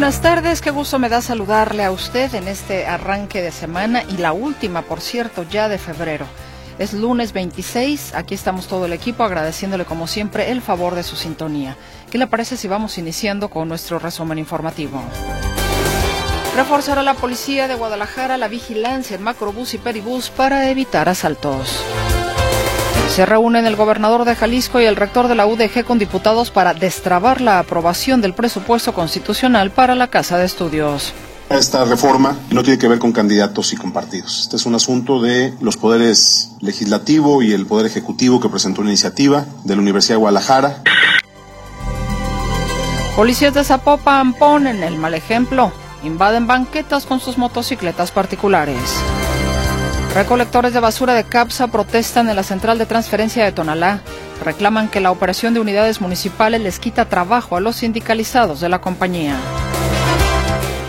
Buenas tardes, qué gusto me da saludarle a usted en este arranque de semana y la última, por cierto, ya de febrero. Es lunes 26, aquí estamos todo el equipo agradeciéndole como siempre el favor de su sintonía. ¿Qué le parece si vamos iniciando con nuestro resumen informativo? Reforzará la policía de Guadalajara la vigilancia en macrobús y peribús para evitar asaltos. Se reúnen el gobernador de Jalisco y el rector de la UDG con diputados para destrabar la aprobación del presupuesto constitucional para la Casa de Estudios. Esta reforma no tiene que ver con candidatos y con partidos. Este es un asunto de los poderes legislativo y el poder ejecutivo que presentó una iniciativa de la Universidad de Guadalajara. Policías de Zapopan ponen el mal ejemplo. Invaden banquetas con sus motocicletas particulares. Recolectores de basura de CAPSA protestan en la central de transferencia de Tonalá. Reclaman que la operación de unidades municipales les quita trabajo a los sindicalizados de la compañía.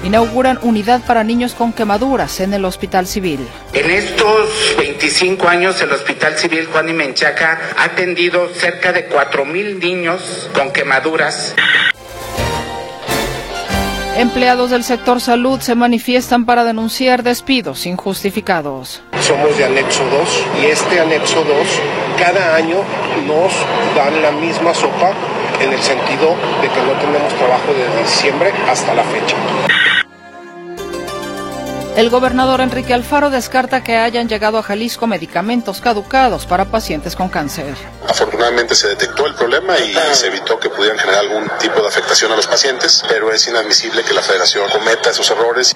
Inauguran unidad para niños con quemaduras en el Hospital Civil. En estos 25 años, el Hospital Civil Juan y Menchaca ha atendido cerca de 4.000 niños con quemaduras. Empleados del sector salud se manifiestan para denunciar despidos injustificados. Somos de anexo 2 y este anexo 2 cada año nos dan la misma sopa en el sentido de que no tenemos trabajo desde diciembre hasta la fecha. El gobernador Enrique Alfaro descarta que hayan llegado a Jalisco medicamentos caducados para pacientes con cáncer. Afortunadamente se detectó el problema y se evitó que pudieran generar algún tipo de afectación a los pacientes, pero es inadmisible que la federación cometa esos errores.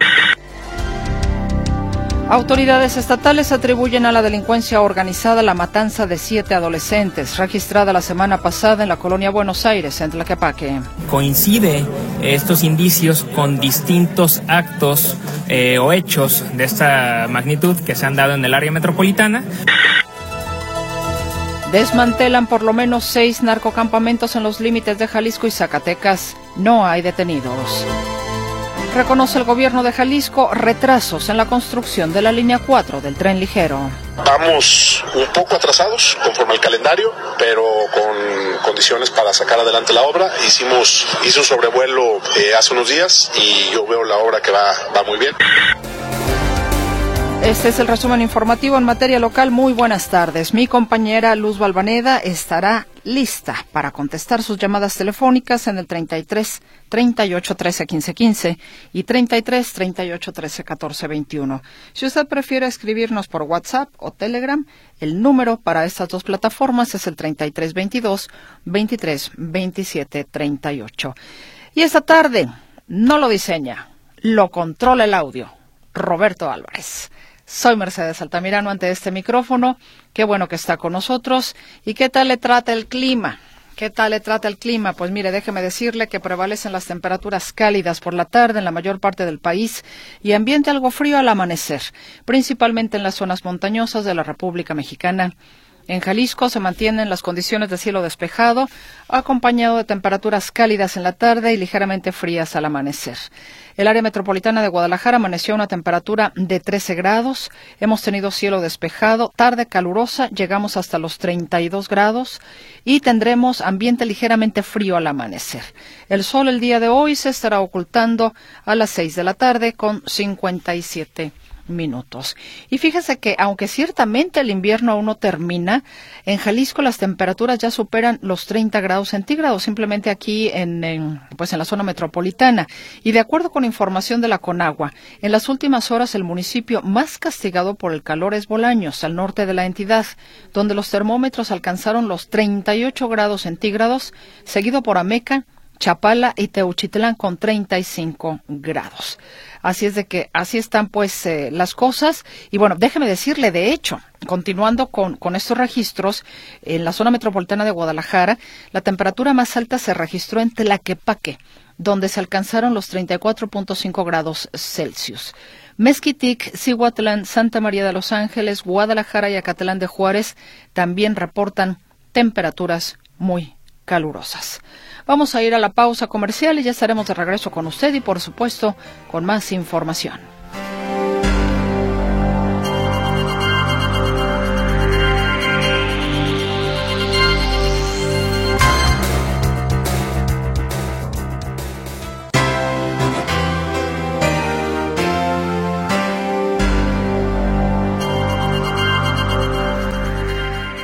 Autoridades estatales atribuyen a la delincuencia organizada la matanza de siete adolescentes, registrada la semana pasada en la colonia Buenos Aires, en Tlaquepaque. Coincide estos indicios con distintos actos eh, o hechos de esta magnitud que se han dado en el área metropolitana. Desmantelan por lo menos seis narcocampamentos en los límites de Jalisco y Zacatecas. No hay detenidos. Reconoce el gobierno de Jalisco retrasos en la construcción de la línea 4 del tren ligero. Vamos un poco atrasados conforme al calendario, pero con condiciones para sacar adelante la obra. Hicimos hice un sobrevuelo eh, hace unos días y yo veo la obra que va, va muy bien. Este es el resumen informativo en materia local. Muy buenas tardes. Mi compañera Luz Balvaneda estará lista para contestar sus llamadas telefónicas en el 33 38 13 15 15 y 33 38 13 14 21. Si usted prefiere escribirnos por WhatsApp o Telegram, el número para estas dos plataformas es el 33 22 23 27 38. Y esta tarde no lo diseña, lo controla el audio. Roberto Álvarez. Soy Mercedes Altamirano ante este micrófono. Qué bueno que está con nosotros. ¿Y qué tal le trata el clima? ¿Qué tal le trata el clima? Pues mire, déjeme decirle que prevalecen las temperaturas cálidas por la tarde en la mayor parte del país y ambiente algo frío al amanecer, principalmente en las zonas montañosas de la República Mexicana. En Jalisco se mantienen las condiciones de cielo despejado, acompañado de temperaturas cálidas en la tarde y ligeramente frías al amanecer. El área metropolitana de Guadalajara amaneció a una temperatura de 13 grados. Hemos tenido cielo despejado, tarde calurosa, llegamos hasta los 32 grados y tendremos ambiente ligeramente frío al amanecer. El sol el día de hoy se estará ocultando a las 6 de la tarde con 57 minutos. Y fíjese que aunque ciertamente el invierno aún no termina, en Jalisco las temperaturas ya superan los 30 grados centígrados, simplemente aquí en, pues en la zona metropolitana. Y de acuerdo con información de la Conagua, en las últimas horas el municipio más castigado por el calor es Bolaños, al norte de la entidad, donde los termómetros alcanzaron los 38 grados centígrados, seguido por Ameca, Chapala y Teuchitlán con 35 grados. Así es de que así están pues eh, las cosas. Y bueno, déjeme decirle, de hecho, continuando con, con estos registros, en la zona metropolitana de Guadalajara, la temperatura más alta se registró en Tlaquepaque, donde se alcanzaron los 34.5 grados Celsius. Mezquitic, Cihuatlán, Santa María de los Ángeles, Guadalajara y Acatlán de Juárez también reportan temperaturas muy calurosas. Vamos a ir a la pausa comercial y ya estaremos de regreso con usted y por supuesto con más información.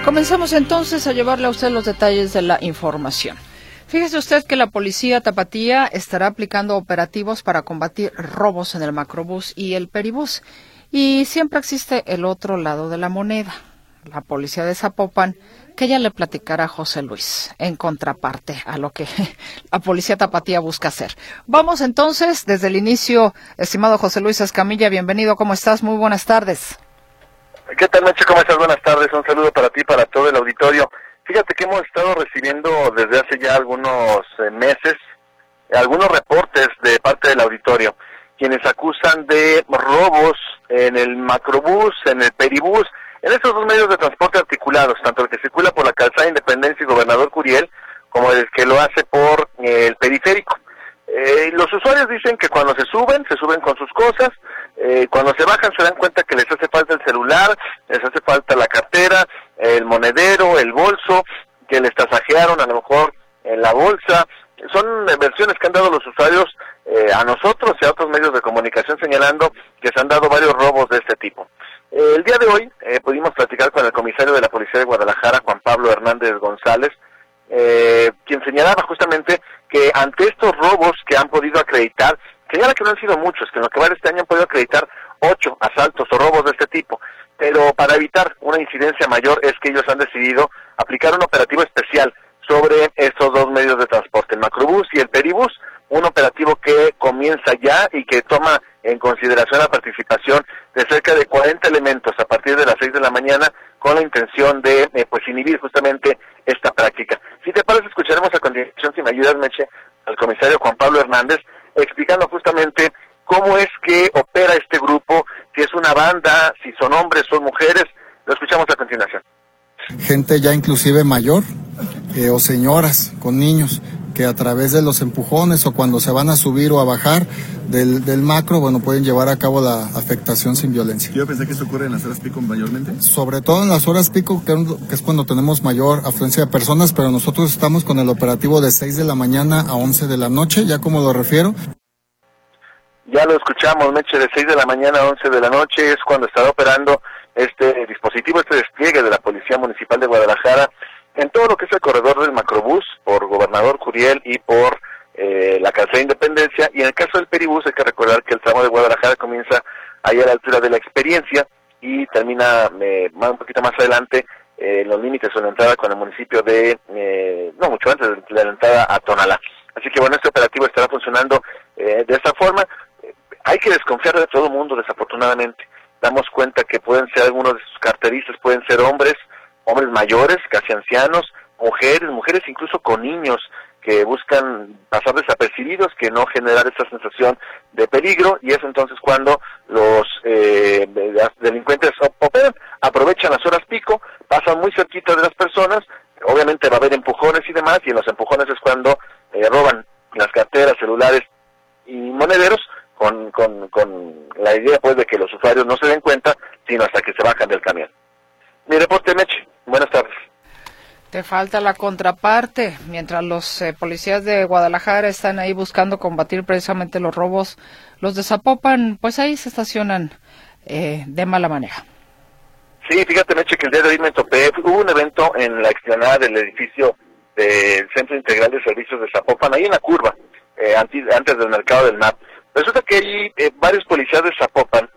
Comenzamos entonces a llevarle a usted los detalles de la información. Fíjese usted que la policía tapatía estará aplicando operativos para combatir robos en el macrobús y el peribús. Y siempre existe el otro lado de la moneda, la policía de Zapopan, que ya le platicará a José Luis, en contraparte a lo que la policía tapatía busca hacer. Vamos entonces desde el inicio, estimado José Luis Escamilla, bienvenido, ¿cómo estás? Muy buenas tardes. ¿Qué tal, Meche? ¿Cómo estás? Buenas tardes. Un saludo para ti para todo el auditorio. Fíjate que hemos estado recibiendo desde hace ya algunos eh, meses algunos reportes de parte del auditorio, quienes acusan de robos en el macrobús, en el peribús, en estos dos medios de transporte articulados, tanto el que circula por la calzada Independencia y Gobernador Curiel, como el que lo hace por eh, el periférico. Eh, los usuarios dicen que cuando se suben, se suben con sus cosas, eh, cuando se bajan se dan cuenta que les hace falta el celular, les hace falta la cartera, el monedero, el bolso, que les tasajearon a lo mejor en la bolsa. Son versiones que han dado los usuarios eh, a nosotros y a otros medios de comunicación señalando que se han dado varios robos de este tipo. el día de hoy pudimos platicar con el comisario de la Policía de Guadalajara, Juan Pablo Hernández González, quien señalaba justamente que ante estos robos que han podido acreditar, señala que no han sido muchos, que en lo que va de este año han podido acreditar ocho asaltos o robos de este tipo, pero para evitar una incidencia mayor es que ellos han decidido aplicar un operativo especial sobre estos dos medios de transporte, el macrobús y el peribús, un operativo que comienza ya y que toma en consideración la participación de cerca de 40 elementos a partir de las 6 de la mañana con la intención de eh, pues inhibir justamente esta práctica. Si te parece, escucharemos a continuación, si me ayudas, Meche, al comisario Juan Pablo Hernández, explicando justamente cómo es que opera este grupo, si es una banda, si son hombres, son mujeres. Lo escuchamos a continuación. Gente ya inclusive mayor eh, o señoras con niños que a través de los empujones o cuando se van a subir o a bajar del, del, macro, bueno, pueden llevar a cabo la afectación sin violencia. Yo pensé que eso ocurre en las horas pico mayormente. Sobre todo en las horas pico, que, es cuando tenemos mayor afluencia de personas, pero nosotros estamos con el operativo de 6 de la mañana a 11 de la noche, ya como lo refiero. Ya lo escuchamos, Meche, de 6 de la mañana a 11 de la noche es cuando estará operando este dispositivo, este despliegue de la Policía Municipal de Guadalajara en todo lo que es el corredor del macrobús por Gobernador Curiel y por eh, la calzada de Independencia. Y en el caso del peribús hay que recordar que el tramo de Guadalajara comienza ahí a la altura de la experiencia y termina eh, un poquito más adelante eh, los límites de la entrada con el municipio de, eh, no mucho antes de la entrada a Tonalá. Así que bueno, este operativo estará funcionando de esta forma. Hay que desconfiar de todo el mundo, desafortunadamente. Damos cuenta que pueden ser algunos de sus carteristas, pueden ser hombres, hombres mayores, casi ancianos, mujeres, mujeres incluso con niños que buscan pasar desapercibidos, que no generar esa sensación de peligro, y es entonces cuando los eh, delincuentes operan, aprovechan las horas pico, pasan muy cerquita de las personas, obviamente va a haber empujones y demás, y en los empujones es cuando eh, roban las carteras, celulares y monederos, con, con, con la idea pues de que los usuarios no se den cuenta, sino hasta que se bajan del camión. Mi reporte, Meche. Buenas tardes. Te falta la contraparte. Mientras los eh, policías de Guadalajara están ahí buscando combatir precisamente los robos, los de Zapopan, pues ahí se estacionan eh, de mala manera. Sí, fíjate, Meche, que el día de hoy me topé. Hubo un evento en la explanada del edificio del Centro Integral de Servicios de Zapopan, ahí en la curva, eh, antes, antes, del mercado del MAP. Resulta que hay varios policías de Zapopan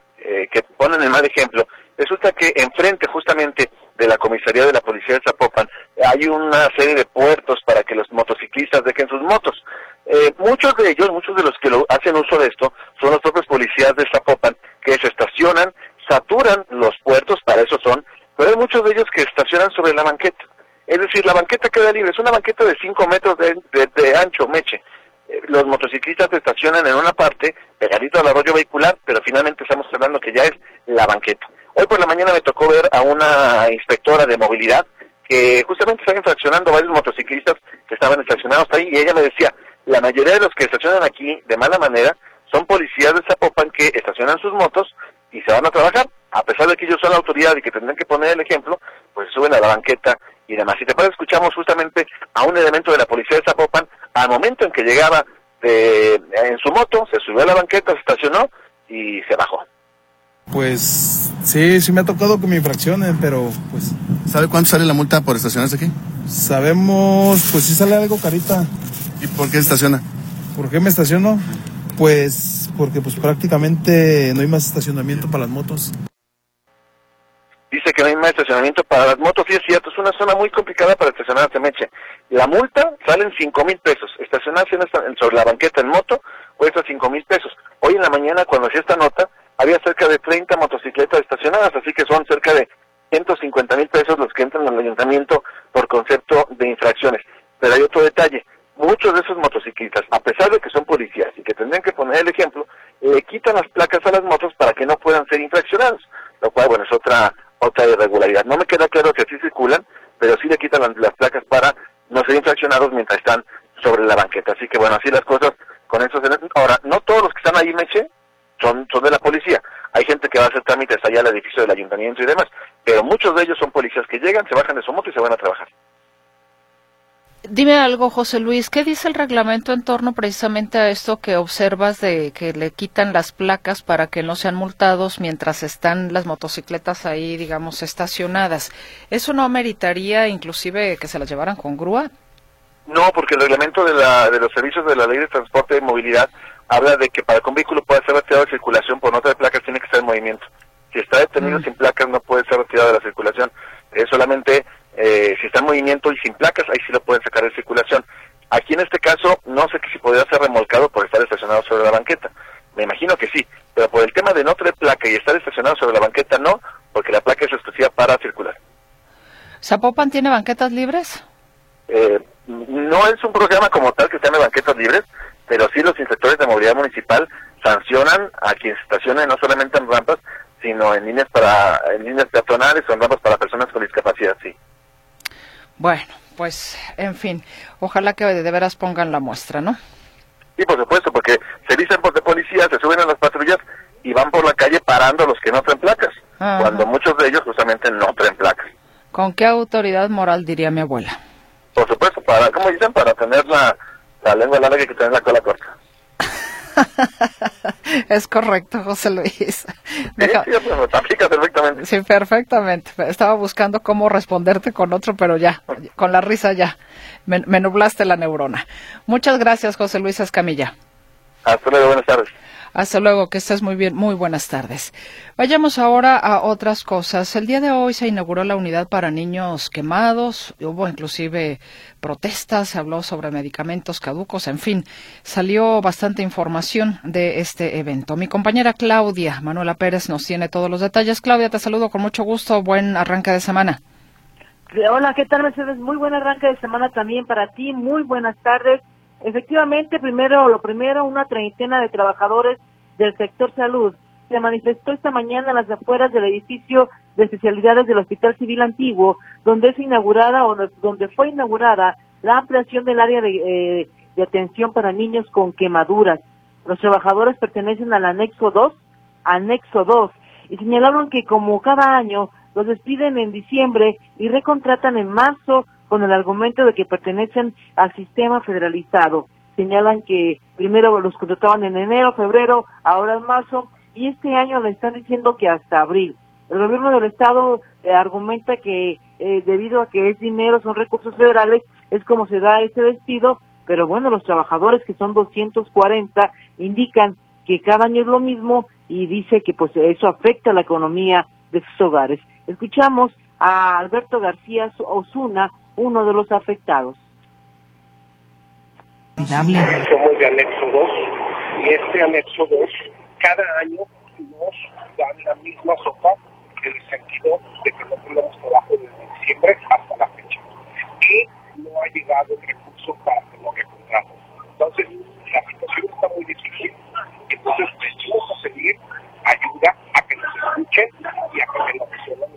que ponen el mal ejemplo. Resulta que enfrente justamente de la comisaría de la policía de Zapopan hay una serie de puertos para que los motociclistas dejen sus motos. Eh, muchos de ellos, muchos de los que lo hacen uso de esto, son los propios policías de Zapopan que se estacionan, saturan los puertos, para eso son, pero hay muchos de ellos que estacionan sobre la banqueta. Es decir, la banqueta queda libre, es una banqueta de 5 metros de, de, ancho, meche. Los motociclistas estacionan en una parte, pegadito al arroyo vehicular, pero finalmente estamos hablando que ya es la banqueta. Hoy por la mañana me tocó ver a una inspectora de movilidad que justamente estaba infraccionando varios motociclistas que estaban estacionados ahí y ella me decía, la mayoría de los que estacionan aquí de mala manera son policías de Zapopan que estacionan sus motos y se van a trabajar, a pesar de que ellos son la autoridad y que tendrán que poner el ejemplo, pues suben a la banqueta y demás. Te parece, escuchamos justamente a un elemento de la policía de Zapopan al momento en que llegaba de, en su moto, se subió a la banqueta, se estacionó y se bajó. Pues sí, sí me ha tocado que me infraccionen, pero pues... ¿Sabe cuánto sale la multa por estacionarse aquí? Sabemos, pues sí sale algo carita. ¿Y por qué estaciona? ¿Por qué me estaciono? Pues porque pues prácticamente no hay más estacionamiento para las motos. Dice que no hay más estacionamiento para las motos, y es cierto, es una zona muy complicada para estacionarse, Meche. La multa sale en 5 mil pesos. Estacionarse en sobre la banqueta en moto cuesta 5 mil pesos. Hoy en la mañana, cuando hacía esta nota, había cerca de 30 motocicletas estacionadas, así que son cerca de 150 mil pesos los que entran al ayuntamiento por concepto de infracciones. Pero hay otro detalle. Muchos de esos motociclistas, a pesar de que son policías y que tendrían que poner el ejemplo, le quitan las placas a las motos para que no puedan ser infraccionados, lo cual, bueno, es otra otra irregularidad. No me queda claro si así circulan, pero sí le quitan las, placas para no ser infraccionados mientras están sobre la banqueta. Así que, bueno, así las cosas con esos... Ahora, no todos los que están ahí, Meche, son, son de la policía. Hay gente que va a hacer trámites allá al edificio del ayuntamiento y demás, pero muchos de ellos son policías que llegan, se bajan de su moto y se van a trabajar. Dime algo, José Luis, ¿qué dice el reglamento en torno precisamente a esto que observas de que le quitan las placas para que no sean multados mientras están las motocicletas ahí, digamos, estacionadas? ¿Eso no meritaría inclusive que se las llevaran con grúa? No, porque el reglamento de, la, de los servicios de la ley de transporte y movilidad habla de que para que un vehículo pueda ser retirado de circulación por nota de placas tiene que estar en movimiento. Si está detenido sin placas no puede ser retirado de la circulación. Es solamente eh, si está en movimiento y sin placas, ahí sí lo pueden sacar de circulación. Aquí en este caso no sé que si podría ser remolcado por estar estacionado sobre la banqueta. Me imagino que sí, pero por el tema de no traer placa y estar estacionado sobre la banqueta no, porque la placa es exclusiva para circular. ¿Zapopan tiene banquetas libres? Eh, no es un programa como tal que llame banquetas libres, pero sí los inspectores de movilidad municipal sancionan a quien se estacione no solamente en rampas, sino en líneas para en líneas peatonales o en rampas para personas con discapacidad, sí. Bueno, pues, en fin, ojalá que de veras pongan la muestra, ¿no? Sí, por supuesto, porque se dicen por de policía, se suben a las patrullas y van por la calle parando a los que no traen placas, Ajá. cuando muchos de ellos justamente no traen placas. ¿Con qué autoridad moral diría mi abuela? Por supuesto, para, como dicen, para tener la, la lengua larga hay que tener la cola corta. es correcto, José Luis. Sí, aplica perfectamente. Sí, perfectamente. Estaba buscando cómo responderte con otro, pero ya, con la risa ya. Me, me nublaste la neurona. Muchas gracias, José Luis Escamilla. Hasta luego, buenas tardes. Hasta luego, que estés muy bien. Muy buenas tardes. Vayamos ahora a otras cosas. El día de hoy se inauguró la unidad para niños quemados. Hubo inclusive protestas, se habló sobre medicamentos caducos, en fin, salió bastante información de este evento. Mi compañera Claudia Manuela Pérez nos tiene todos los detalles. Claudia, te saludo con mucho gusto. Buen arranque de semana. Hola, ¿qué tal, Mercedes? Muy buen arranque de semana también para ti. Muy buenas tardes. Efectivamente, primero, lo primero, una treintena de trabajadores del sector salud se manifestó esta mañana en las afueras del edificio de especialidades del Hospital Civil Antiguo, donde es inaugurada o donde fue inaugurada la ampliación del área de, eh, de atención para niños con quemaduras. Los trabajadores pertenecen al anexo 2, anexo 2, y señalaron que como cada año los despiden en diciembre y recontratan en marzo con el argumento de que pertenecen al sistema federalizado. Señalan que primero los contrataban en enero, febrero, ahora en marzo, y este año le están diciendo que hasta abril. El gobierno del estado eh, argumenta que eh, debido a que es dinero, son recursos federales, es como se da ese despido, pero bueno, los trabajadores que son 240 indican que cada año es lo mismo y dice que pues eso afecta a la economía de sus hogares. Escuchamos a Alberto García Osuna, uno de los afectados. Somos de anexo 2 y este anexo 2 cada año nos dan la misma sopa en el sentido de que no tenemos trabajo desde diciembre hasta la fecha y no ha llegado el recurso para que lo recompramos. Entonces la situación está muy difícil, entonces vamos a pedir a que nos escuchen y a que nos resuelvan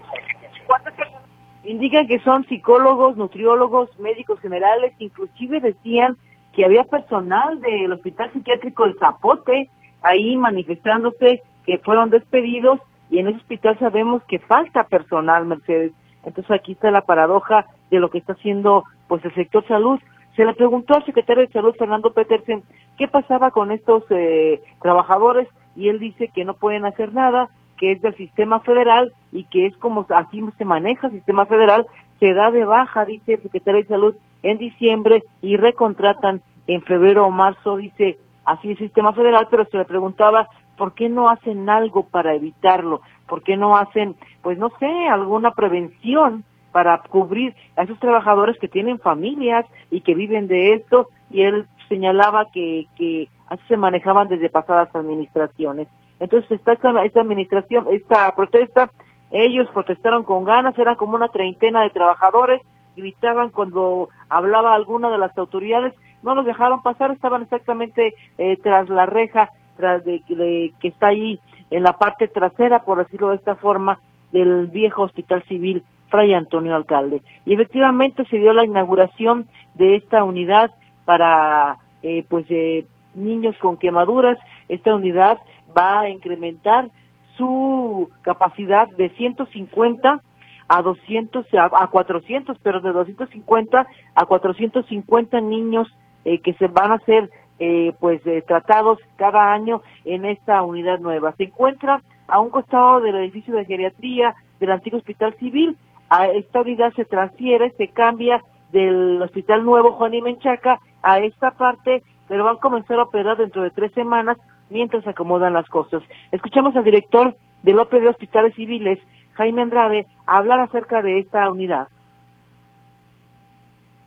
son psicólogos, nutriólogos, médicos generales, inclusive decían que había personal del Hospital Psiquiátrico El Zapote ahí manifestándose que fueron despedidos y en ese hospital sabemos que falta personal, Mercedes. Entonces aquí está la paradoja de lo que está haciendo pues el sector salud. Se le preguntó al secretario de Salud, Fernando Petersen, qué pasaba con estos eh, trabajadores y él dice que no pueden hacer nada, que es del sistema federal y que es como así se maneja el sistema federal, se da de baja, dice el secretario de Salud, en diciembre y recontratan en febrero o marzo, dice así el sistema federal, pero se le preguntaba ¿por qué no hacen algo para evitarlo? ¿Por qué no hacen, pues no sé, alguna prevención para cubrir a esos trabajadores que tienen familias y que viven de esto? Y él señalaba que, que así se manejaban desde pasadas administraciones. Entonces esta, esta administración, esta protesta, ellos protestaron con ganas, eran como una treintena de trabajadores, gritaban cuando hablaba alguna de las autoridades, no los dejaron pasar, estaban exactamente eh, tras la reja de, que está ahí en la parte trasera, por decirlo de esta forma, del viejo Hospital Civil Fray Antonio Alcalde. Y efectivamente se dio la inauguración de esta unidad para eh, pues eh, niños con quemaduras. Esta unidad va a incrementar su capacidad de 150 a 200 a, 400, pero de 250 a 450 niños eh, que se van a hacer eh, pues eh, tratados cada año en esta unidad nueva. Se encuentra a un costado del edificio de geriatría del antiguo hospital civil. A esta unidad se transfiere, se cambia del hospital nuevo Juan y Menchaca a esta parte, pero van a comenzar a operar dentro de tres semanas mientras acomodan las cosas. Escuchamos al director del OPE de Hospitales Civiles, Jaime Andrade, hablar acerca de esta unidad.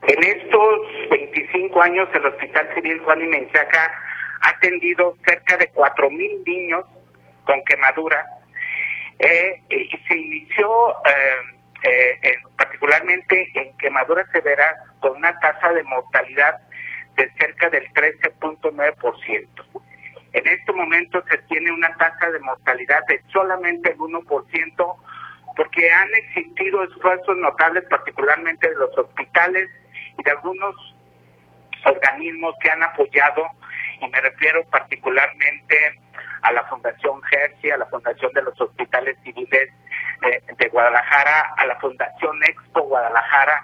En estos 25 años el Hospital Civil Juan y Menchaca ha atendido cerca de 4.000 niños con quemaduras eh, y se inició eh, eh, particularmente en quemaduras severas con una tasa de mortalidad de cerca del 13.9%. En este momento se tiene una tasa de mortalidad de solamente el 1% porque han existido esfuerzos notables particularmente de los hospitales y de algunos organismos que han apoyado, y me refiero particularmente a la Fundación Hershey, a la Fundación de los Hospitales Civiles de, Guadalajara, a la Fundación Expo Guadalajara,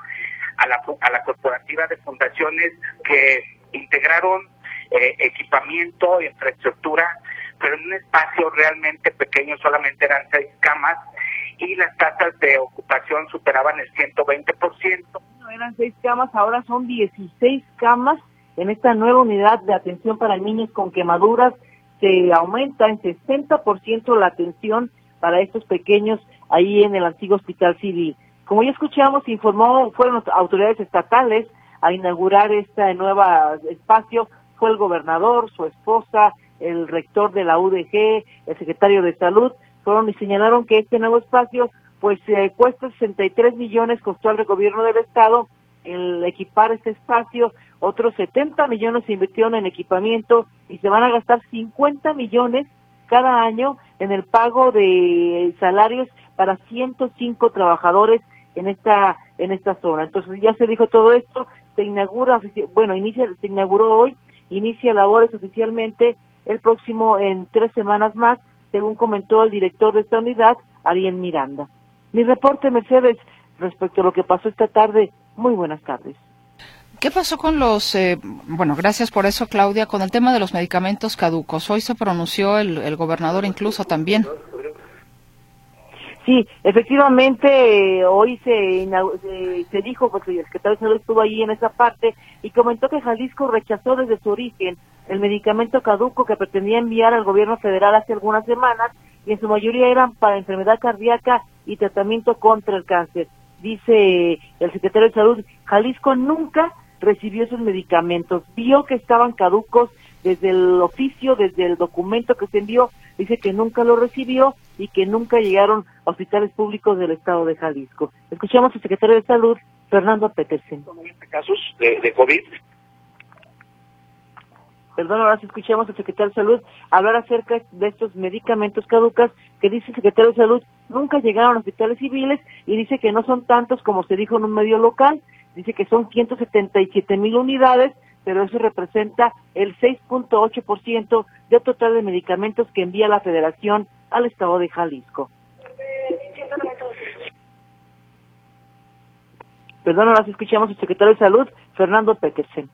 a la, a la corporativa de fundaciones que integraron eh, equipamiento, infraestructura, pero en un espacio realmente pequeño, solamente eran seis camas y las tasas de ocupación superaban el 120% eran seis camas, ahora son 16 camas en esta nueva unidad de atención para niños con quemaduras. Se aumenta en 60% la atención para estos pequeños ahí en el antiguo hospital civil. Como ya escuchamos, informó, fueron autoridades estatales a inaugurar este nuevo espacio, fue el gobernador, su esposa, el rector de la UDG, el secretario de salud, fueron y señalaron que este nuevo espacio pues eh, cuesta 63 millones, costó al gobierno del estado el equipar este espacio, otros 70 millones se invirtieron en equipamiento y se van a gastar 50 millones cada año en el pago de salarios para 105 trabajadores en esta en esta zona. Entonces ya se dijo todo esto, se inaugura, bueno, inicia, se inauguró hoy, inicia labores oficialmente el próximo en tres semanas más, según comentó el director de esta unidad, Ariel Miranda. Mi reporte, Mercedes, respecto a lo que pasó esta tarde. Muy buenas tardes. ¿Qué pasó con los, eh, bueno, gracias por eso, Claudia, con el tema de los medicamentos caducos? Hoy se pronunció el, gobernador incluso también. Sí, efectivamente, hoy se, se, dijo, porque el secretario de Salud estuvo ahí en esa parte, y comentó que Jalisco rechazó desde su origen el medicamento caduco que pretendía enviar al gobierno federal hace algunas semanas, y en su mayoría eran para enfermedad cardíaca y tratamiento contra el cáncer. Dice el secretario de Salud, Jalisco nunca recibió esos medicamentos, vio que estaban caducos desde el oficio, desde el documento que se envió, dice que nunca lo recibió y que nunca llegaron a hospitales públicos del estado de Jalisco. Escuchamos al secretario de Salud, Fernando Petersen. casos de, de COVID perdón, ahora sí escuchamos al secretario de Salud hablar acerca de estos medicamentos caducas que dice el secretario de Salud nunca llegaron a hospitales civiles y dice que no son tantos como se dijo en un medio local, dice que son 177 mil unidades, pero eso representa el 6.8% del total de medicamentos que envía la federación al estado de Jalisco. Perdón, ahora escuchamos al secretario de Salud, Fernando Petersen.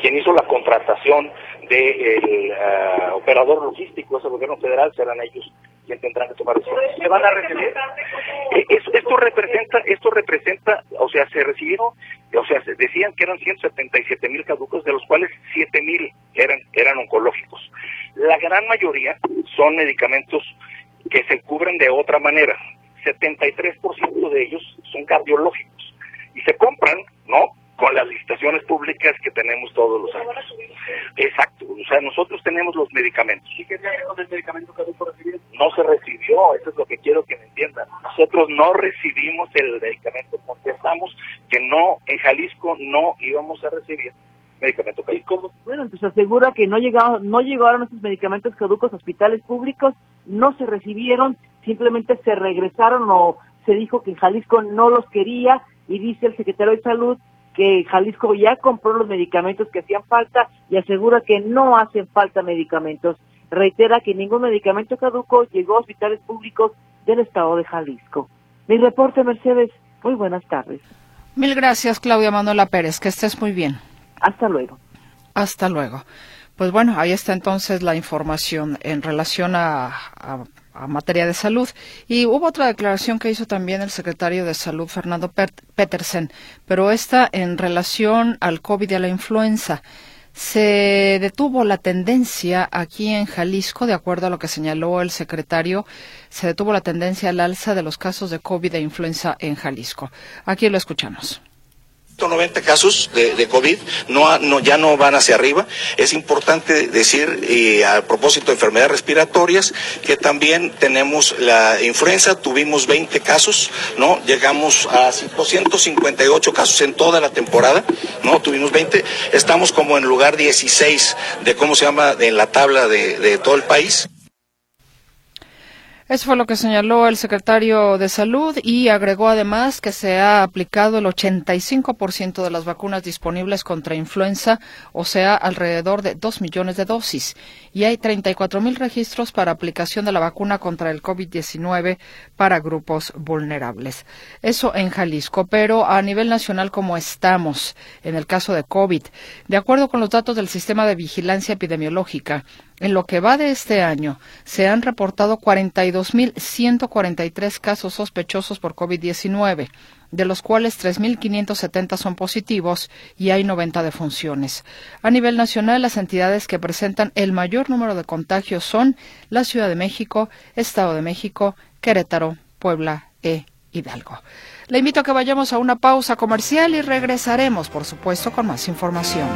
Quien hizo la contratación del uh, operador logístico, ese gobierno federal, serán ellos quienes tendrán que tomar decisiones. Se van a recibir. Eh, esto representa, esto representa, o sea, se recibieron, o sea, se decían que eran 177 mil caducos, de los cuales 7 mil eran, eran oncológicos. La gran mayoría son medicamentos que se cubren de otra manera. 73% de ellos son cardiológicos y se compran, ¿no? Con las licitaciones públicas que tenemos todos los años. Exacto, o sea, nosotros tenemos los medicamentos. ¿Y qué con el medicamento recibido? No se recibió, eso es lo que quiero que me entiendan. Nosotros no recibimos el medicamento, contestamos que no, en Jalisco no íbamos a recibir medicamento caduco. Bueno, entonces asegura que no llegaron, no llegaron esos medicamentos caducos a hospitales públicos, no se recibieron, simplemente se regresaron o se dijo que Jalisco no los quería y dice el secretario de Salud que Jalisco ya compró los medicamentos que hacían falta y asegura que no hacen falta medicamentos. Reitera que ningún medicamento caduco llegó a hospitales públicos del estado de Jalisco. Mi reporte, Mercedes. Muy buenas tardes. Mil gracias, Claudia Manuela Pérez. Que estés muy bien. Hasta luego. Hasta luego. Pues bueno, ahí está entonces la información en relación a, materia de salud. Y hubo otra declaración que hizo también el secretario de Salud, Fernando Petersen, pero esta en relación al COVID y a la influenza. Se detuvo la tendencia aquí en Jalisco, de acuerdo a lo que señaló el secretario, se detuvo la tendencia al alza de los casos de COVID e influenza en Jalisco. Aquí lo escuchamos. 190 casos de, COVID no, no, ya no van hacia arriba. Es importante decir, y a propósito de enfermedades respiratorias, que también tenemos la influenza, tuvimos 20 casos, ¿no? Llegamos a 258 casos en toda la temporada, ¿no? Tuvimos 20, estamos como en lugar 16 de cómo se llama en la tabla de, de todo el país. Eso fue lo que señaló el secretario de Salud y agregó además que se ha aplicado el 85% de las vacunas disponibles contra influenza, o sea, alrededor de 2 millones de dosis. Y hay 34 mil registros para aplicación de la vacuna contra el COVID-19 para grupos vulnerables. Eso en Jalisco, pero a nivel nacional, como estamos en el caso de COVID, de acuerdo con los datos del Sistema de Vigilancia Epidemiológica, en lo que va de este año, se han reportado 42.143 casos sospechosos por COVID-19, de los cuales 3.570 son positivos y hay 90 defunciones. A nivel nacional, las entidades que presentan el mayor número de contagios son la Ciudad de México, Estado de México, Querétaro, Puebla e Hidalgo. Le invito a que vayamos a una pausa comercial y regresaremos, por supuesto, con más información.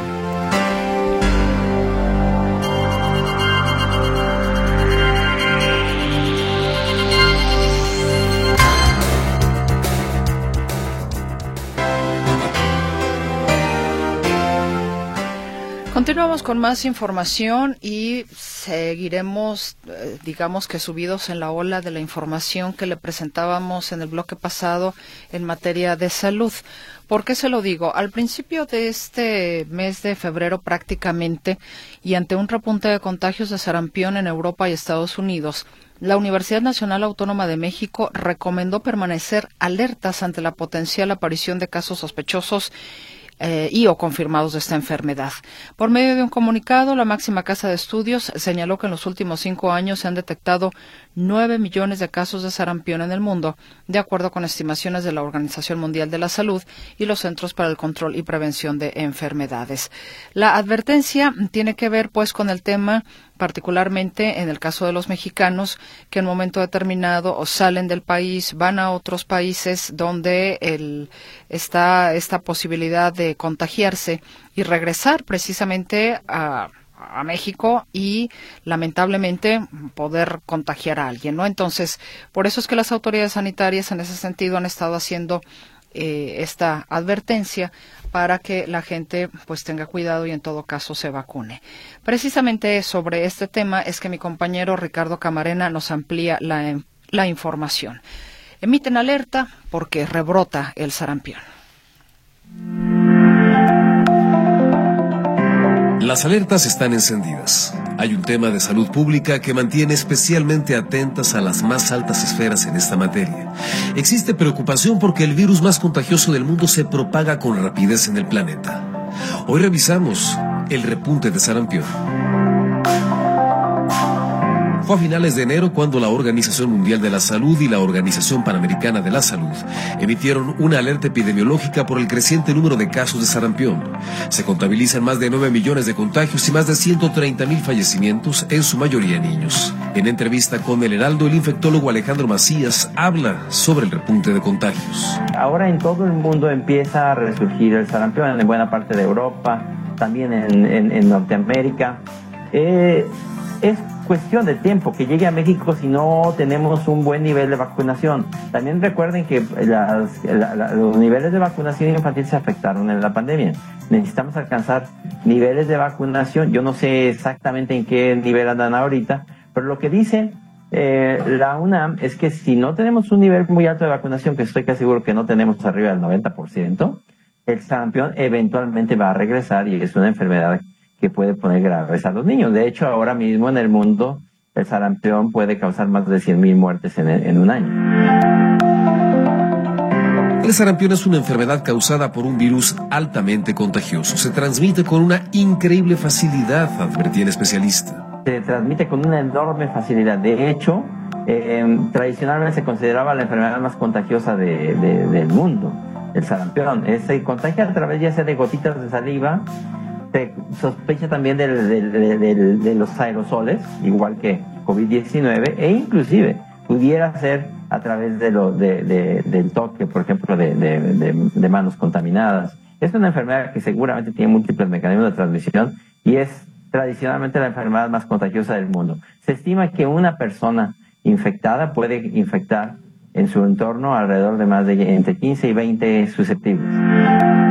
Continuamos con más información y seguiremos, eh, digamos que subidos en la ola de la información que le presentábamos en el bloque pasado en materia de salud. ¿Por qué se lo digo? Al principio de este mes de febrero prácticamente y ante un repunte de contagios de sarampión en Europa y Estados Unidos, la Universidad Nacional Autónoma de México recomendó permanecer alertas ante la potencial aparición de casos sospechosos eh, y o confirmados de esta enfermedad. Por medio de un comunicado, la máxima casa de estudios señaló que en los últimos cinco años se han detectado nueve millones de casos de sarampión en el mundo, de acuerdo con estimaciones de la Organización Mundial de la Salud y los Centros para el Control y Prevención de Enfermedades. La advertencia tiene que ver, pues, con el tema particularmente en el caso de los mexicanos que en un momento determinado salen del país, van a otros países donde el, está esta posibilidad de contagiarse y regresar precisamente a a México y lamentablemente poder contagiar a alguien, ¿no? Entonces, por eso es que las autoridades sanitarias en ese sentido han estado haciendo eh, esta advertencia para que la gente pues tenga cuidado y en todo caso se vacune. Precisamente sobre este tema es que mi compañero Ricardo Camarena nos amplía la, la información. Emiten alerta porque rebrota el sarampión. Las alertas están encendidas. Hay un tema de salud pública que mantiene especialmente atentas a las más altas esferas en esta materia. Existe preocupación porque el virus más contagioso del mundo se propaga con rapidez en el planeta. Hoy revisamos el repunte de sarampión. Fue a finales de enero cuando la Organización Mundial de la Salud y la Organización Panamericana de la Salud emitieron una alerta epidemiológica por el creciente número de casos de sarampión. Se contabilizan más de 9 millones de contagios y más de 130 mil fallecimientos, en su mayoría niños. En entrevista con el Heraldo, el infectólogo Alejandro Macías habla sobre el repunte de contagios. Ahora en todo el mundo empieza a resurgir el sarampión, en buena parte de Europa, también en, Norteamérica. Eh, es cuestión de tiempo que llegue a México si no tenemos un buen nivel de vacunación. También recuerden que los niveles de vacunación infantil se afectaron en la pandemia. Necesitamos alcanzar niveles de vacunación. Yo no sé exactamente en qué nivel andan ahorita, pero lo que dice eh, la UNAM es que si no tenemos un nivel muy alto de vacunación, que estoy casi seguro que no tenemos arriba del 90%, el sarampión eventualmente va a regresar y es una enfermedad que puede poner graves a los niños. De hecho, ahora mismo en el mundo el sarampión puede causar más de 100.000 muertes en, en un año. El sarampión es una enfermedad causada por un virus altamente contagioso. Se transmite con una increíble facilidad, advertía el especialista. Se transmite con una enorme facilidad. De hecho, eh, tradicionalmente se consideraba la enfermedad más contagiosa de, del mundo, el sarampión. Se contagia a través ya sea de gotitas de saliva se sospecha también de los aerosoles, igual que COVID-19, e inclusive pudiera ser a través de lo, del toque, por ejemplo, de, manos contaminadas. Es una enfermedad que seguramente tiene múltiples mecanismos de transmisión y es tradicionalmente la enfermedad más contagiosa del mundo. Se estima que una persona infectada puede infectar en su entorno alrededor de más de entre 15 y 20 susceptibles.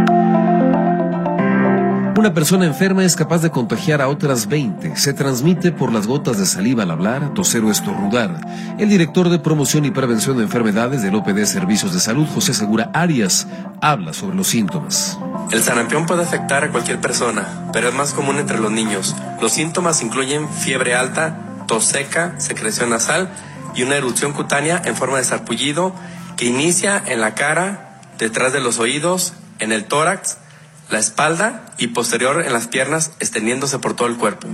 Una persona enferma es capaz de contagiar a otras 20. Se transmite por las gotas de saliva al hablar, toser o estornudar. El director de promoción y prevención de enfermedades del OPD Servicios de Salud, José Segura Arias, habla sobre los síntomas. El sarampión puede afectar a cualquier persona, pero es más común entre los niños. Los síntomas incluyen fiebre alta, tos seca, secreción nasal y una erupción cutánea en forma de sarpullido que inicia en la cara, detrás de los oídos, en el tórax, la espalda y posterior en las piernas extendiéndose por todo el cuerpo.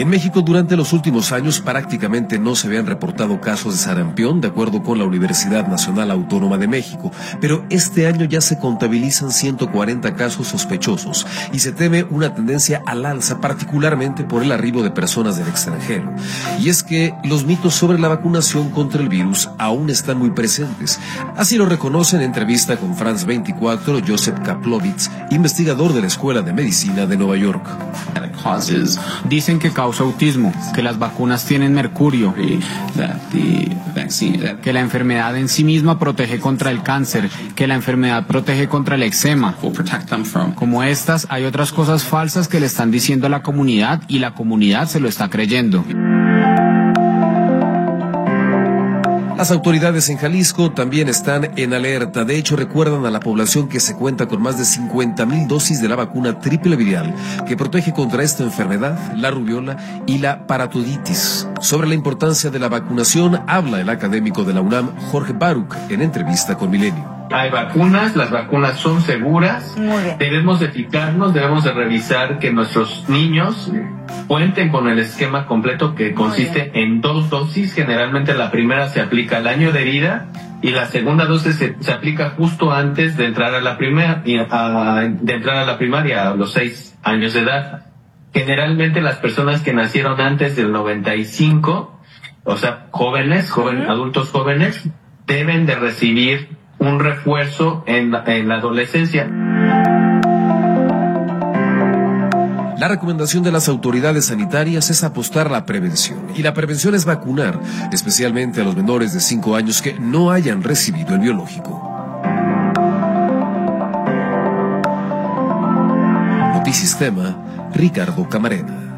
En México durante los últimos años prácticamente no se habían reportado casos de sarampión, de acuerdo con la Universidad Nacional Autónoma de México, pero este año ya se contabilizan 140 casos sospechosos y se teme una tendencia al alza, particularmente por el arribo de personas del extranjero. Y es que los mitos sobre la vacunación contra el virus aún están muy presentes. Así lo reconoce en entrevista con France 24 Joseph Kaplowitz, investigador de la Escuela de Medicina de Nueva York. Dicen que autismo, que las vacunas tienen mercurio, que la enfermedad en sí misma protege contra el cáncer, que la enfermedad protege contra el eczema. Como estas, hay otras cosas falsas que le están diciendo a la comunidad y la comunidad se lo está creyendo. Las autoridades en Jalisco también están en alerta. De hecho, recuerdan a la población que se cuenta con más de 50 mil dosis de la vacuna triple viral que protege contra esta enfermedad, la rubiola y la paratoiditis. Sobre la importancia de la vacunación habla el académico de la UNAM, Jorge Baruch, en entrevista con Milenio hay vacunas, las vacunas son seguras, debemos de fijarnos, debemos de revisar que nuestros niños cuenten con el esquema completo que consiste en dos dosis, generalmente la primera se aplica al año de vida y la segunda dosis se, aplica justo antes de entrar a la primera, de entrar a la primaria a los seis años de edad. Generalmente las personas que nacieron antes del 95, o sea, jóvenes, jóvenes, adultos jóvenes, deben de recibir un refuerzo en la, en la adolescencia. La recomendación de las autoridades sanitarias es apostar a la prevención y la prevención es vacunar, especialmente a los menores de 5 años que no hayan recibido el biológico. Notisistema, Ricardo Camarena.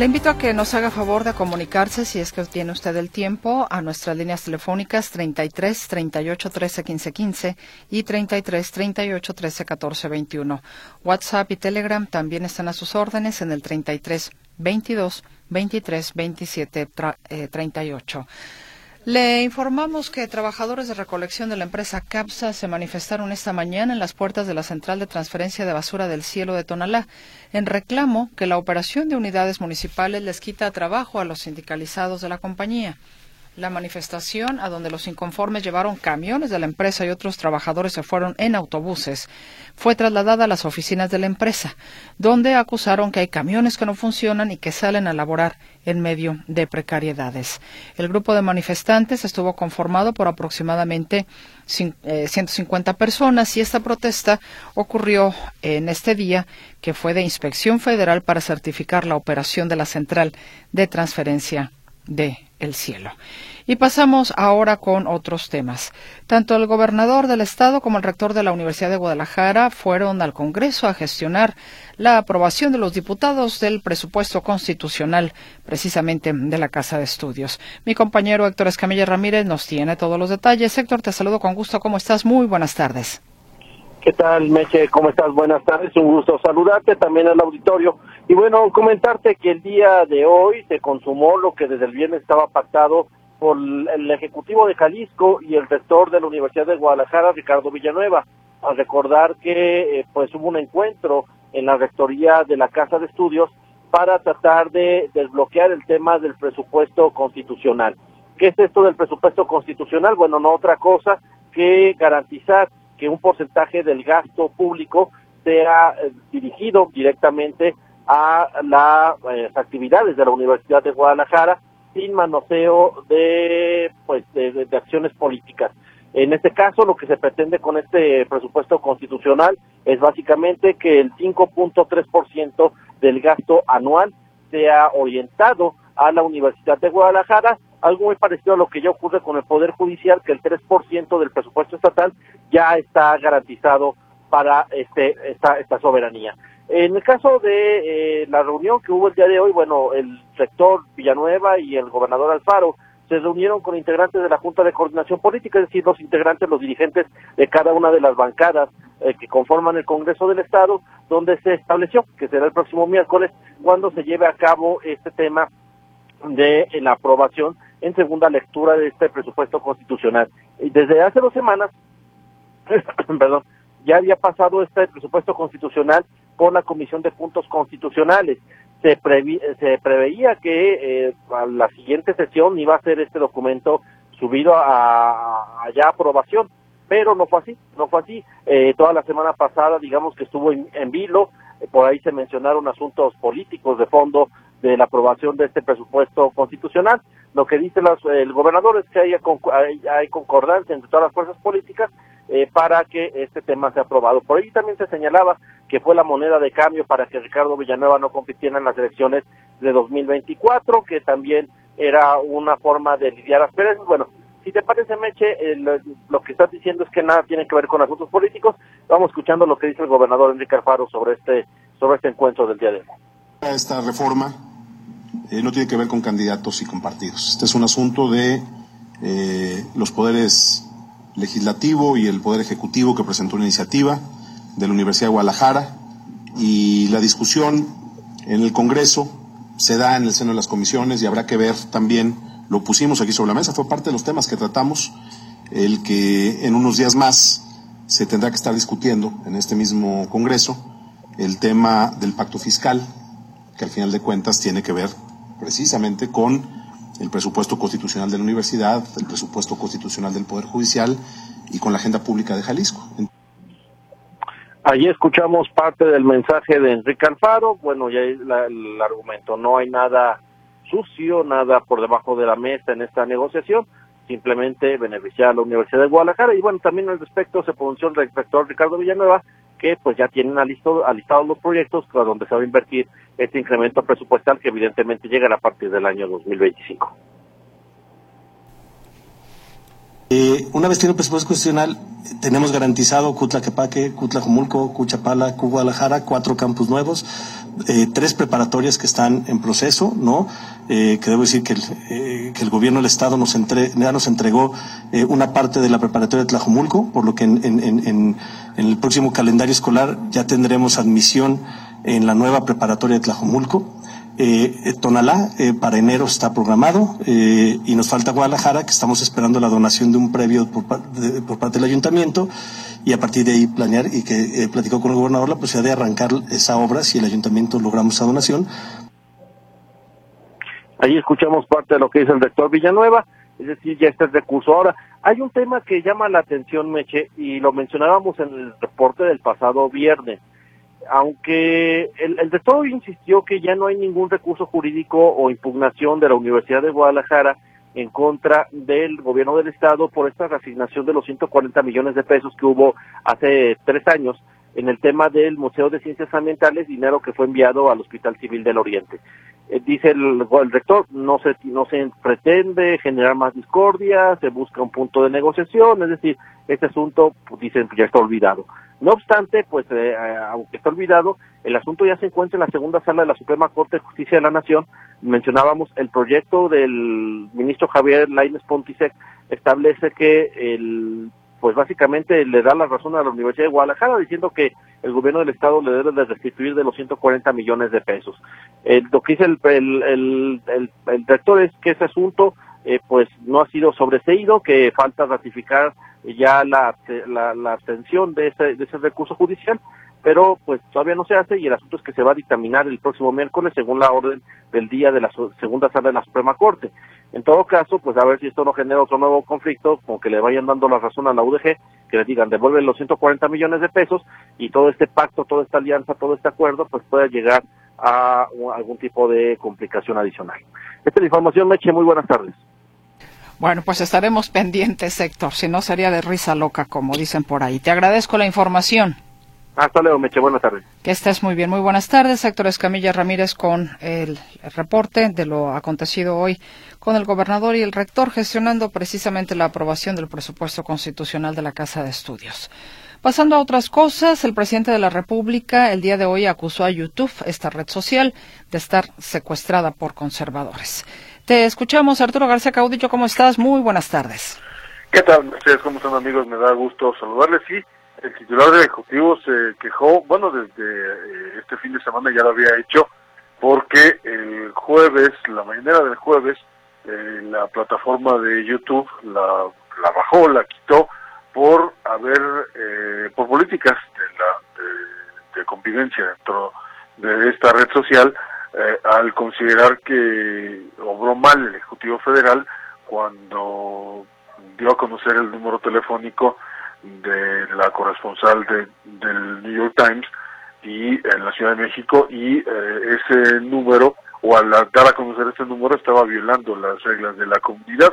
Le invito a que nos haga favor de comunicarse, si es que tiene usted el tiempo, a nuestras líneas telefónicas 33 38 13 15 15 y 33 38 13 14 21. WhatsApp y Telegram también están a sus órdenes en el 33 22 23 27 38. Le informamos que trabajadores de recolección de la empresa CAPSA se manifestaron esta mañana en las puertas de la central de transferencia de basura del cielo de Tonalá, en reclamo que la operación de unidades municipales les quita trabajo a los sindicalizados de la compañía. La manifestación, a donde los inconformes llevaron camiones de la empresa y otros trabajadores se fueron en autobuses, fue trasladada a las oficinas de la empresa, donde acusaron que hay camiones que no funcionan y que salen a laborar en medio de precariedades. El grupo de manifestantes estuvo conformado por aproximadamente 150 eh, personas y esta protesta ocurrió en este día que fue de inspección federal para certificar la operación de la central de transferencia de el cielo. Y pasamos ahora con otros temas. Tanto el gobernador del estado como el rector de la Universidad de Guadalajara fueron al Congreso a gestionar la aprobación de los diputados del presupuesto constitucional, precisamente de la Casa de Estudios. Mi compañero Héctor Escamilla Ramírez nos tiene todos los detalles. Héctor, te saludo con gusto. ¿Cómo estás? Muy buenas tardes. ¿Qué tal, Meche? ¿Cómo estás? Buenas tardes. Un gusto saludarte también al auditorio. Y bueno, comentarte que el día de hoy se consumó lo que desde el viernes estaba pactado por el Ejecutivo de Jalisco y el rector de la Universidad de Guadalajara, Ricardo Villanueva. Al recordar que eh, pues hubo un encuentro en la rectoría de la Casa de Estudios para tratar de desbloquear el tema del presupuesto constitucional. ¿Qué es esto del presupuesto constitucional? Bueno, no otra cosa que garantizar que un porcentaje del gasto público sea eh, dirigido directamente a las eh, actividades de la Universidad de Guadalajara sin manoseo de pues de, acciones políticas. En este caso, lo que se pretende con este presupuesto constitucional es básicamente que el 5.3% del gasto anual sea orientado a la Universidad de Guadalajara algo muy parecido a lo que ya ocurre con el Poder Judicial, que el 3% del presupuesto estatal ya está garantizado para este esta, esta soberanía. En el caso de eh, la reunión que hubo el día de hoy, bueno, el rector Villanueva y el gobernador Alfaro se reunieron con integrantes de la Junta de Coordinación Política, es decir, los integrantes, los dirigentes de cada una de las bancadas eh, que conforman el Congreso del Estado, donde se estableció que será el próximo miércoles cuando se lleve a cabo este tema de la aprobación en segunda lectura de este presupuesto constitucional. Desde hace dos semanas, perdón, ya había pasado este presupuesto constitucional por la Comisión de Puntos Constitucionales. Se, se preveía que eh, a la siguiente sesión iba a ser este documento subido a, ya aprobación, pero no fue así, no fue así. Eh, toda la semana pasada, digamos que estuvo en, vilo, eh, por ahí se mencionaron asuntos políticos de fondo de la aprobación de este presupuesto constitucional. Lo que dice el gobernador es que hay, concordancia entre todas las fuerzas políticas eh, para que este tema sea aprobado. Por ahí también se señalaba que fue la moneda de cambio para que Ricardo Villanueva no compitiera en las elecciones de 2024, que también era una forma de lidiar asperezas. Bueno, si te parece, Meche, lo que estás diciendo es que nada tiene que ver con asuntos políticos. Vamos escuchando lo que dice el gobernador Enrique Alfaro sobre este, sobre este encuentro del día de hoy. Esta reforma eh, no tiene que ver con candidatos y con partidos. Este es un asunto de eh, los poderes legislativo y el poder ejecutivo que presentó una iniciativa de la Universidad de Guadalajara. Y la discusión en el Congreso se da en el seno de las comisiones y habrá que ver también, lo pusimos aquí sobre la mesa, fue parte de los temas que tratamos, el que en unos días más se tendrá que estar discutiendo en este mismo Congreso el tema del pacto fiscal, que al final de cuentas tiene que ver precisamente con el presupuesto constitucional de la universidad, el presupuesto constitucional del Poder Judicial y con la agenda pública de Jalisco. Allí escuchamos parte del mensaje de Enrique Alfaro. Bueno, ya la, el argumento, no hay nada sucio, nada por debajo de la mesa en esta negociación, simplemente beneficiar a la Universidad de Guadalajara. Y bueno, también al respecto se pronunció el rector Ricardo Villanueva, que pues ya tienen alistado, alistados los proyectos donde se va a invertir este incremento presupuestal que evidentemente llega a partir del año 2025. Eh, una vez tiene el presupuesto constitucional, tenemos garantizado Cutlaquepaque, Cutlajomulco, Cuchapala, Guadalajara, cuatro campus nuevos, eh, tres preparatorias que están en proceso, ¿no? Eh, que debo decir que el, eh, que el gobierno del Estado nos ya nos entregó una parte de la preparatoria de Tlajomulco, por lo que en, en, el próximo calendario escolar ya tendremos admisión en la nueva preparatoria de Tlajomulco. Eh, Tonalá eh, para enero está programado eh, y nos falta Guadalajara, que estamos esperando la donación de un previo por, de, por parte del ayuntamiento y a partir de ahí planear y que platicó con el gobernador la posibilidad de arrancar esa obra si el ayuntamiento logramos esa donación. Ahí escuchamos parte de lo que dice el rector Villanueva, es decir, ya está el recurso. Ahora, hay un tema que llama la atención, Meche, y lo mencionábamos en el reporte del pasado viernes aunque el, el insistió que ya no hay ningún recurso jurídico o impugnación de la Universidad de Guadalajara en contra del gobierno del estado por esta reasignación de los 140 millones de pesos que hubo hace tres años en el tema del Museo de Ciencias Ambientales, dinero que fue enviado al Hospital Civil del Oriente. Eh, dice el, el, rector, no se, no se pretende generar más discordia, se busca un punto de negociación, es decir, este asunto, pues, dicen, ya está olvidado. No obstante, pues, eh, aunque está olvidado, el asunto ya se encuentra en la segunda sala de la Suprema Corte de Justicia de la Nación. Mencionábamos el proyecto del ministro Javier Lainez Pontisek establece que el pues básicamente le da la razón a la Universidad de Guadalajara diciendo que el gobierno del estado le debe de restituir de los 140 millones de pesos. Eh, lo que dice el, el, el, el rector es que ese asunto eh, pues no ha sido sobreseído, que falta ratificar ya la, la, la abstención de ese, de ese recurso judicial, pero pues todavía no se hace y el asunto es que se va a dictaminar el próximo miércoles según la orden del día de la segunda sala de la Suprema Corte. En todo caso, pues a ver si esto no genera otro nuevo conflicto, con que le vayan dando la razón a la UDG, que le digan devuelven los 140 millones de pesos y todo este pacto, toda esta alianza, todo este acuerdo, pues pueda llegar a algún tipo de complicación adicional. Esta es la información, Meche, muy buenas tardes. Bueno, pues estaremos pendientes, Héctor, si no sería de risa loca, como dicen por ahí. Te agradezco la información. Hasta luego, Meche. Buenas tardes. Que estés muy bien. Muy buenas tardes, Héctor Escamilla Ramírez, con el, el, reporte de lo acontecido hoy con el gobernador y el rector, gestionando precisamente la aprobación del presupuesto constitucional de la Casa de Estudios. Pasando a otras cosas, el presidente de la República el día de hoy acusó a YouTube, esta red social, de estar secuestrada por conservadores. Te escuchamos, Arturo García Caudillo, ¿cómo estás? Muy buenas tardes. ¿Qué tal? ¿Cómo están, amigos? Me da gusto saludarles. Sí, el titular del Ejecutivo se quejó, bueno, desde este fin de semana ya lo había hecho, porque el jueves, la mañana del jueves, eh, la plataforma de YouTube la, la bajó, la quitó por haber, eh, por políticas de, la, de convivencia dentro de esta red social, eh, al considerar que obró mal el Ejecutivo Federal cuando dio a conocer el número telefónico de la corresponsal de, del New York Times y en la Ciudad de México y eh, ese número o al dar a conocer este número estaba violando las reglas de la comunidad.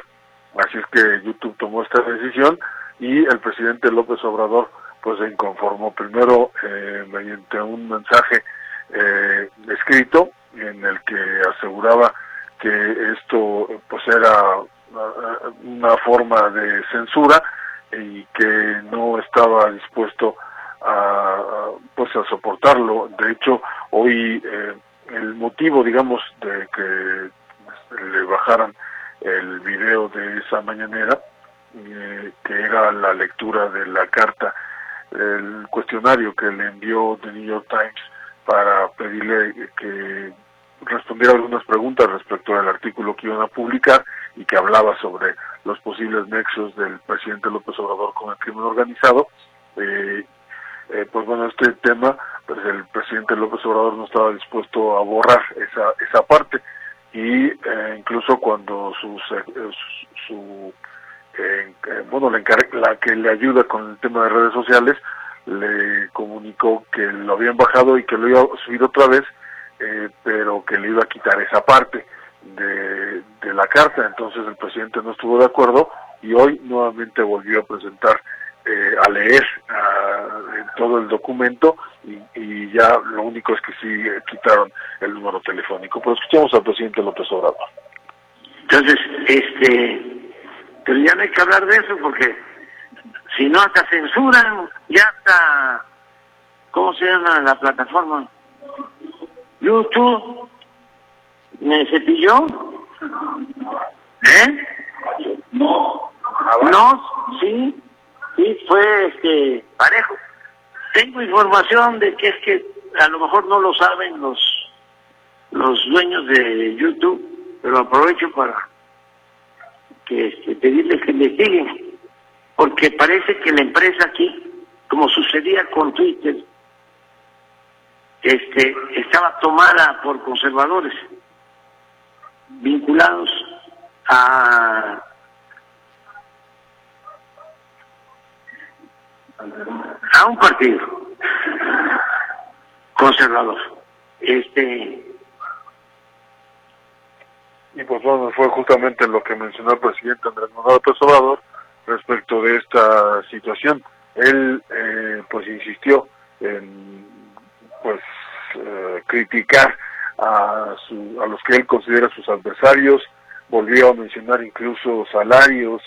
Así es que YouTube tomó esta decisión y el presidente López Obrador pues se inconformó. Primero eh, mediante un mensaje eh, escrito en el que aseguraba que esto pues era una forma de censura y que no estaba dispuesto a pues a soportarlo. De hecho hoy eh, el motivo digamos de que le bajaran el video de esa mañanera eh, que era la lectura de la carta el cuestionario que le envió The New York Times para pedirle que responder algunas preguntas respecto al artículo que iban a publicar y que hablaba sobre los posibles nexos del presidente López Obrador con el crimen organizado. Eh, eh, pues bueno, este tema, pues el presidente López Obrador no estaba dispuesto a borrar esa, esa parte y eh, incluso cuando sus, su, bueno, la, la que le ayuda con el tema de redes sociales le comunicó que lo habían bajado y que lo iba a subir otra vez, pero que le iba a quitar esa parte de, de la carta. Entonces el presidente no estuvo de acuerdo y hoy nuevamente volvió a presentar eh, a leer todo el documento y, ya lo único es que sí eh, quitaron el número telefónico. Pero escuchamos al presidente López Obrador. Entonces, este, pero ya no hay que hablar de eso porque si no hasta censuran, ya hasta, ¿cómo se llama la plataforma? YouTube, ¿me cepilló? ¿Eh? No. No, sí. Sí, fue este parejo. Tengo información de que es que a lo mejor no lo saben los los dueños de YouTube, pero aprovecho para que este, pedirles que investiguen, porque parece que la empresa aquí, como sucedía con Twitter, este, estaba tomada por conservadores vinculados a a un partido conservador. Este y pues bueno, fue justamente lo que mencionó el presidente Andrés Manuel López Obrador respecto de esta situación. Él eh, pues insistió en pues eh, criticar a, su, a los que él considera sus adversarios, volvió a mencionar incluso salarios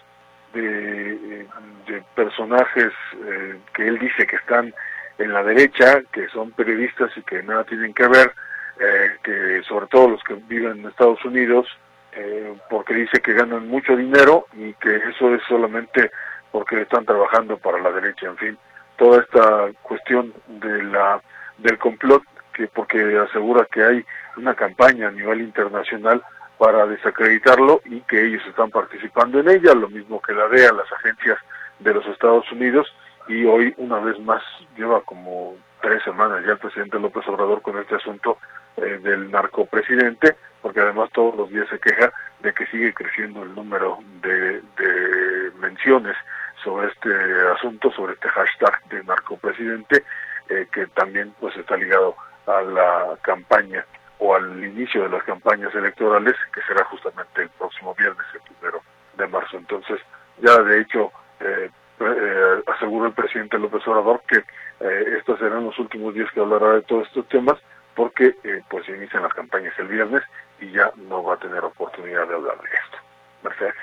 de, de personajes eh, que él dice que están en la derecha, que son periodistas y que nada tienen que ver, eh, que sobre todo los que viven en Estados Unidos, eh, porque dice que ganan mucho dinero y que eso es solamente porque están trabajando para la derecha, en fin, toda esta cuestión de la del complot que porque asegura que hay una campaña a nivel internacional para desacreditarlo y que ellos están participando en ella, lo mismo que la DEA, las agencias de los Estados Unidos, y hoy una vez más lleva como tres semanas ya el presidente López Obrador con este asunto eh, del narcopresidente, porque además todos los días se queja de que sigue creciendo el número de, de menciones sobre este asunto, sobre este hashtag de narcopresidente, eh, que también pues está ligado a la campaña o al inicio de las campañas electorales, que será justamente el próximo viernes, el primero de marzo. Entonces, ya de hecho, eh, eh, aseguró el presidente López Obrador que eh, estos serán los últimos días que hablará de todos estos temas, porque eh, pues inician las campañas el viernes y ya no va a tener oportunidad de hablar de esto. Mercedes.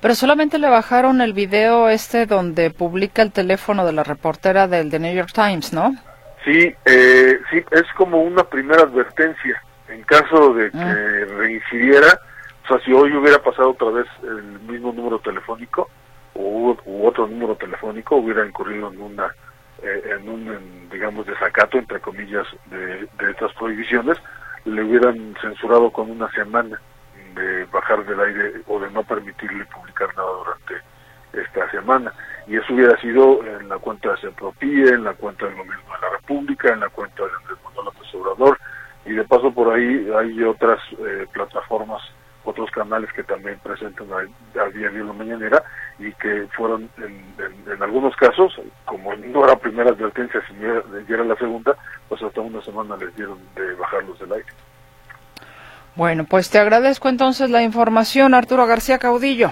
Pero solamente le bajaron el video este donde publica el teléfono de la reportera del The New York Times, ¿no? Sí, eh, sí, es como una primera advertencia. En caso de que Ah. reincidiera, o sea, si hoy hubiera pasado otra vez el mismo número telefónico u, u otro número telefónico, hubiera incurrido en una, eh, en un, en, digamos, desacato, entre comillas, de, de estas prohibiciones, le hubieran censurado con una semana de bajar del aire o de no permitirle publicar nada durante esta semana. Y eso hubiera sido en la cuenta de Sepropie, en la cuenta del Gobierno de la República, en la cuenta de Andrés Manuel López Obrador, y de paso por ahí hay otras eh, plataformas, otros canales que también presentan a, a diario la mañanera y que fueron en, en- en algunos casos, como no era primera advertencia, si era la segunda, pues hasta una semana les dieron de bajarlos del aire. Bueno, pues te agradezco entonces la información, Arturo García Caudillo.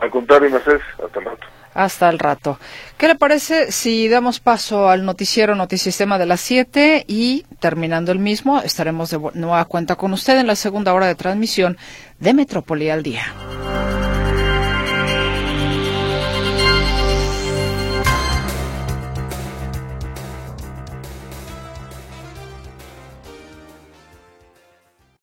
Al contrario, Mercedes, hasta el rato. Hasta el rato. ¿Qué le parece si damos paso al noticiero Notisistema de las 7 y terminando el mismo estaremos de nueva cuenta con usted en la segunda hora de transmisión de Metrópoli al día?